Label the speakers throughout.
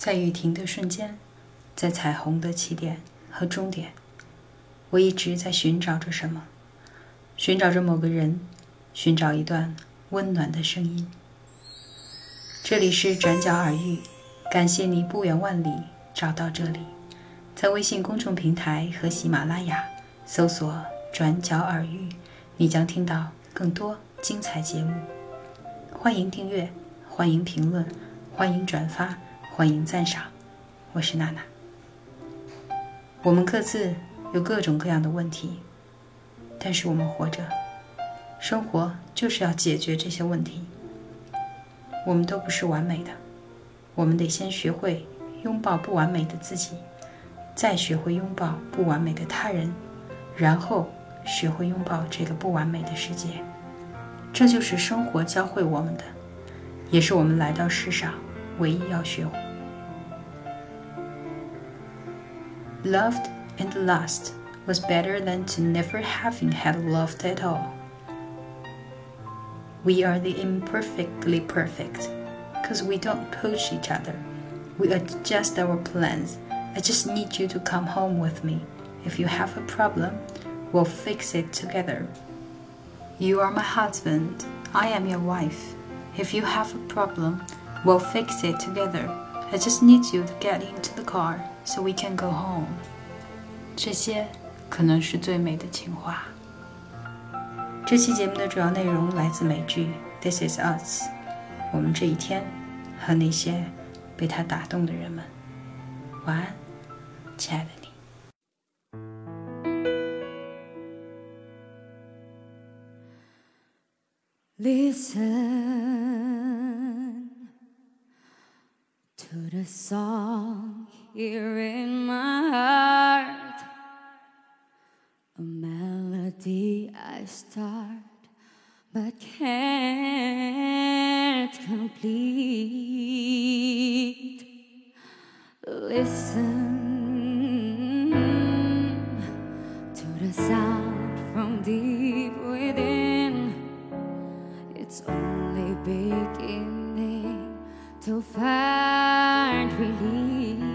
Speaker 1: 在雨停的瞬间，在彩虹的起点和终点，我一直在寻找着什么，寻找着某个人，寻找一段温暖的声音。这里是转角耳语，感谢你不远万里找到这里，在微信公众平台和喜马拉雅搜索“转角耳语”，你将听到更多精彩节目。欢迎订阅，欢迎评论，欢迎转发。欢迎赞赏，我是娜娜。我们各自有各种各样的问题，但是我们活着，生活就是要解决这些问题。我们都不是完美的，我们得先学会拥抱不完美的自己，再学会拥抱不完美的他人，然后学会拥抱这个不完美的世界。这就是生活教会我们的，也是我们来到世上唯一要学会。Loved and lost was better than to never having had loved at all. We are the imperfectly perfect because we don't push each other. We adjust our plans. I just need you to come home with me. If you have a problem, we'll fix it together. You are my husband. I am your wife. If you have a problem, we'll fix it together. I just need you to get into the car so we can go home。这些可能是最美的情话。这期节目的主要内容来自美剧《This Is Us》。我们这一天和那些被它打动的人们。晚安，亲爱的
Speaker 2: 你。Listen. to the song here in my heart, a melody I start but can't complete. Listen to the sound from deep within. It's only beginning to find release.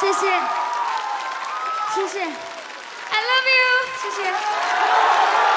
Speaker 2: 谢谢谢谢 i love you 谢谢